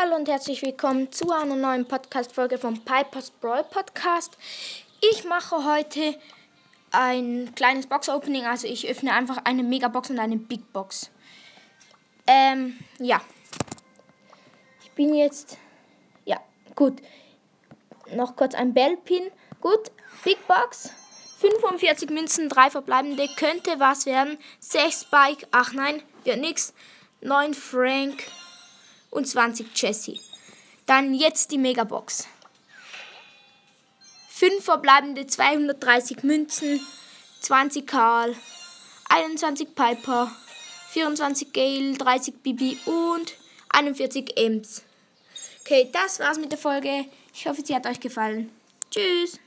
Hallo und herzlich willkommen zu einer neuen Podcast-Folge vom Piper's Brawl Podcast. Ich mache heute ein kleines Box-Opening, also ich öffne einfach eine Megabox und eine Big Box. Ähm, ja. Ich bin jetzt, ja, gut. Noch kurz ein Bellpin. Gut, Big Box. 45 Münzen, 3 verbleibende, könnte was werden. 6 Spike, ach nein, wird nix. 9 Frank, und 20 Jesse. Dann jetzt die Megabox. 5 verbleibende 230 Münzen, 20 Karl, 21 Piper, 24 Gale, 30 Bibi und 41 Ems. Okay, das war's mit der Folge. Ich hoffe, sie hat euch gefallen. Tschüss.